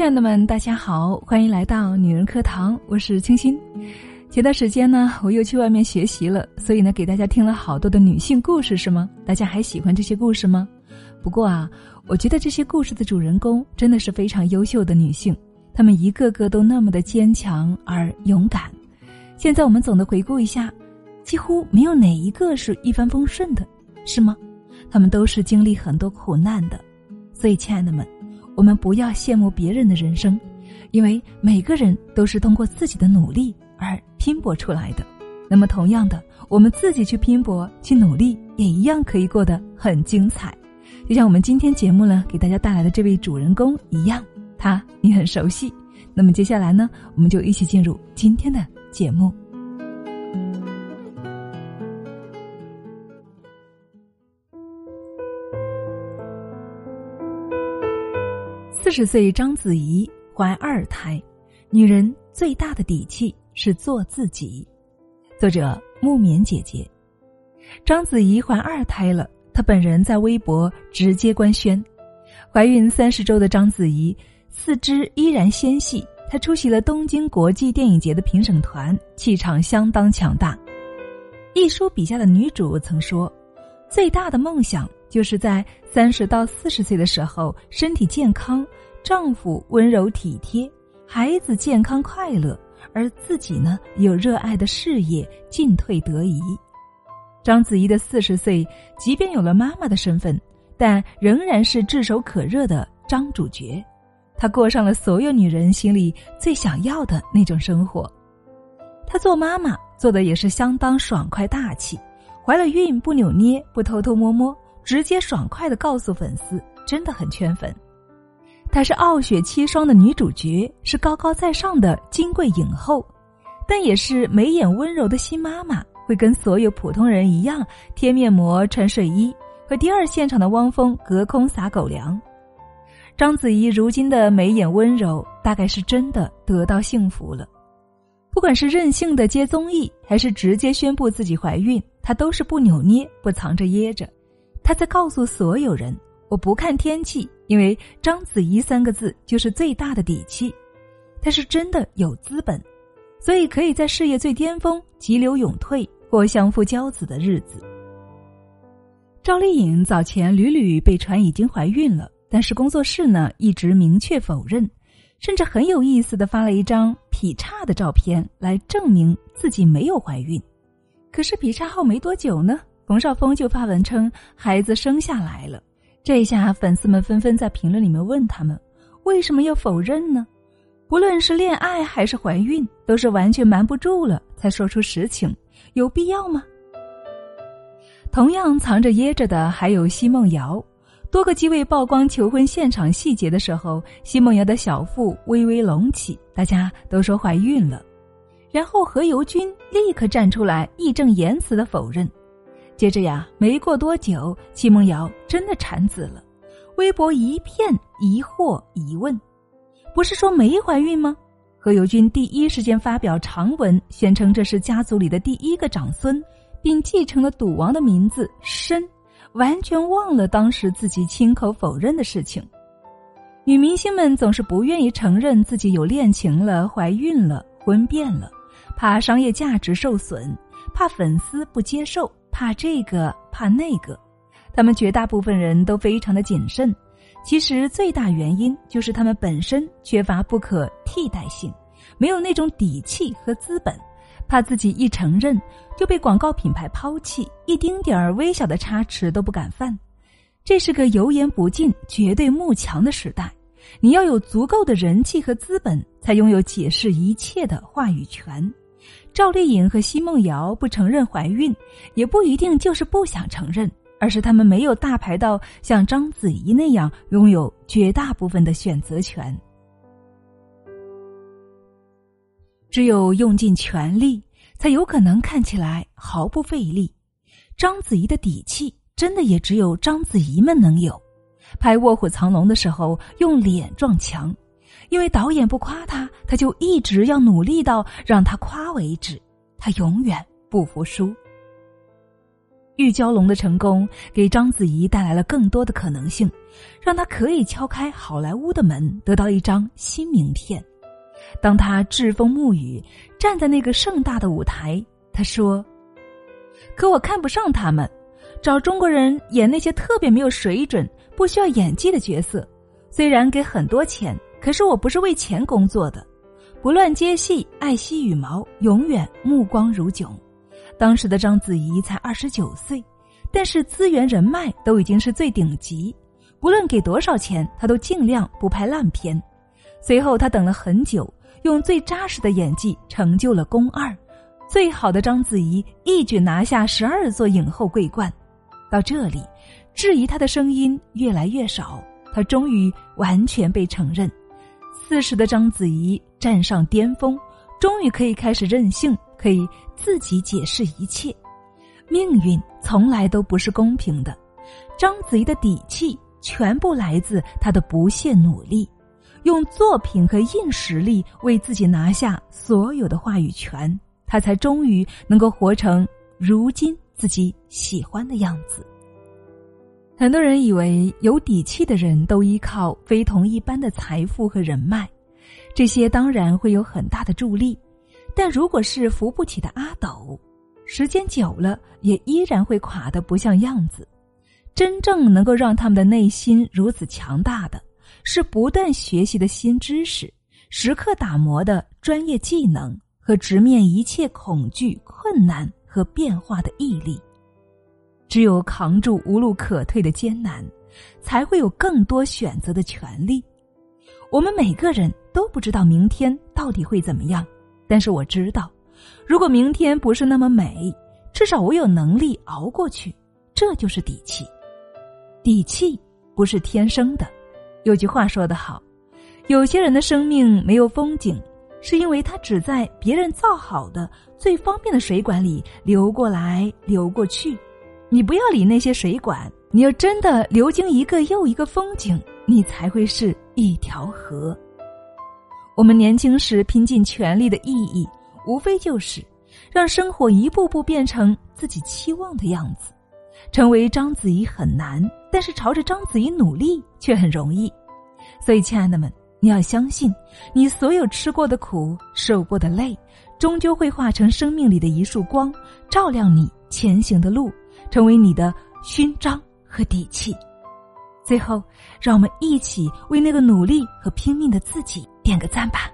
亲爱的们，大家好，欢迎来到女人课堂，我是清新。前段时间呢，我又去外面学习了，所以呢，给大家听了好多的女性故事，是吗？大家还喜欢这些故事吗？不过啊，我觉得这些故事的主人公真的是非常优秀的女性，她们一个个都那么的坚强而勇敢。现在我们总的回顾一下，几乎没有哪一个是一帆风顺的，是吗？她们都是经历很多苦难的，所以，亲爱的们。我们不要羡慕别人的人生，因为每个人都是通过自己的努力而拼搏出来的。那么，同样的，我们自己去拼搏、去努力，也一样可以过得很精彩。就像我们今天节目呢，给大家带来的这位主人公一样，他你很熟悉。那么接下来呢，我们就一起进入今天的节目。四十岁章子怡怀二胎，女人最大的底气是做自己。作者木棉姐姐，章子怡怀二胎了，她本人在微博直接官宣。怀孕三十周的章子怡四肢依然纤细，她出席了东京国际电影节的评审团，气场相当强大。一书笔下的女主曾说：“最大的梦想。”就是在三十到四十岁的时候，身体健康，丈夫温柔体贴，孩子健康快乐，而自己呢有热爱的事业，进退得宜。章子怡的四十岁，即便有了妈妈的身份，但仍然是炙手可热的张主角。她过上了所有女人心里最想要的那种生活。她做妈妈做的也是相当爽快大气，怀了孕不扭捏，不偷偷摸摸。直接爽快的告诉粉丝，真的很圈粉。她是《傲雪七霜》的女主角，是高高在上的金贵影后，但也是眉眼温柔的新妈妈，会跟所有普通人一样贴面膜、穿睡衣，和第二现场的汪峰隔空撒狗粮。章子怡如今的眉眼温柔，大概是真的得到幸福了。不管是任性的接综艺，还是直接宣布自己怀孕，她都是不扭捏、不藏着掖着。他在告诉所有人：“我不看天气，因为章子怡三个字就是最大的底气。他是真的有资本，所以可以在事业最巅峰急流勇退，过相夫教子的日子。”赵丽颖早前屡屡被传已经怀孕了，但是工作室呢一直明确否认，甚至很有意思的发了一张劈叉的照片来证明自己没有怀孕。可是劈叉后没多久呢？冯绍峰就发文称孩子生下来了，这下粉丝们纷纷在评论里面问他们为什么要否认呢？不论是恋爱还是怀孕，都是完全瞒不住了才说出实情，有必要吗？同样藏着掖着的还有奚梦瑶，多个机位曝光求婚现场细节的时候，奚梦瑶的小腹微微隆起，大家都说怀孕了，然后何猷君立刻站出来义正言辞的否认。接着呀，没过多久，奚梦瑶真的产子了，微博一片疑惑疑问，不是说没怀孕吗？何猷君第一时间发表长文，宣称这是家族里的第一个长孙，并继承了赌王的名字申，完全忘了当时自己亲口否认的事情。女明星们总是不愿意承认自己有恋情了、怀孕了、婚变了，怕商业价值受损，怕粉丝不接受。怕这个，怕那个，他们绝大部分人都非常的谨慎。其实最大原因就是他们本身缺乏不可替代性，没有那种底气和资本，怕自己一承认就被广告品牌抛弃，一丁点儿微小的差池都不敢犯。这是个油盐不进、绝对慕强的时代，你要有足够的人气和资本，才拥有解释一切的话语权。赵丽颖和奚梦瑶不承认怀孕，也不一定就是不想承认，而是他们没有大牌到像章子怡那样拥有绝大部分的选择权。只有用尽全力，才有可能看起来毫不费力。章子怡的底气，真的也只有章子怡们能有。拍《卧虎藏龙》的时候，用脸撞墙。因为导演不夸他，他就一直要努力到让他夸为止。他永远不服输。玉娇龙的成功给章子怡带来了更多的可能性，让她可以敲开好莱坞的门，得到一张新名片。当她栉风沐雨站在那个盛大的舞台，她说：“可我看不上他们，找中国人演那些特别没有水准、不需要演技的角色。虽然给很多钱，可是我不是为钱工作的。不乱接戏，爱惜羽毛，永远目光如炯。”当时的章子怡才二十九岁，但是资源人脉都已经是最顶级，不论给多少钱，她都尽量不拍烂片。随后，她等了很久，用最扎实的演技成就了《宫二》，最好的章子怡一举拿下十二座影后桂冠。到这里，质疑她的声音越来越少，她终于完全被承认。四十的章子怡站上巅峰，终于可以开始任性。可以自己解释一切，命运从来都不是公平的。章子怡的底气全部来自她的不懈努力，用作品和硬实力为自己拿下所有的话语权，她才终于能够活成如今自己喜欢的样子。很多人以为有底气的人都依靠非同一般的财富和人脉，这些当然会有很大的助力。但如果是扶不起的阿斗，时间久了也依然会垮得不像样子。真正能够让他们的内心如此强大的，是不断学习的新知识，时刻打磨的专业技能和直面一切恐惧、困难和变化的毅力。只有扛住无路可退的艰难，才会有更多选择的权利。我们每个人都不知道明天到底会怎么样。但是我知道，如果明天不是那么美，至少我有能力熬过去，这就是底气。底气不是天生的。有句话说得好，有些人的生命没有风景，是因为他只在别人造好的最方便的水管里流过来流过去。你不要理那些水管，你要真的流经一个又一个风景，你才会是一条河。我们年轻时拼尽全力的意义，无非就是让生活一步步变成自己期望的样子。成为章子怡很难，但是朝着章子怡努力却很容易。所以，亲爱的们，你要相信，你所有吃过的苦、受过的累，终究会化成生命里的一束光，照亮你前行的路，成为你的勋章和底气。最后，让我们一起为那个努力和拼命的自己点个赞吧。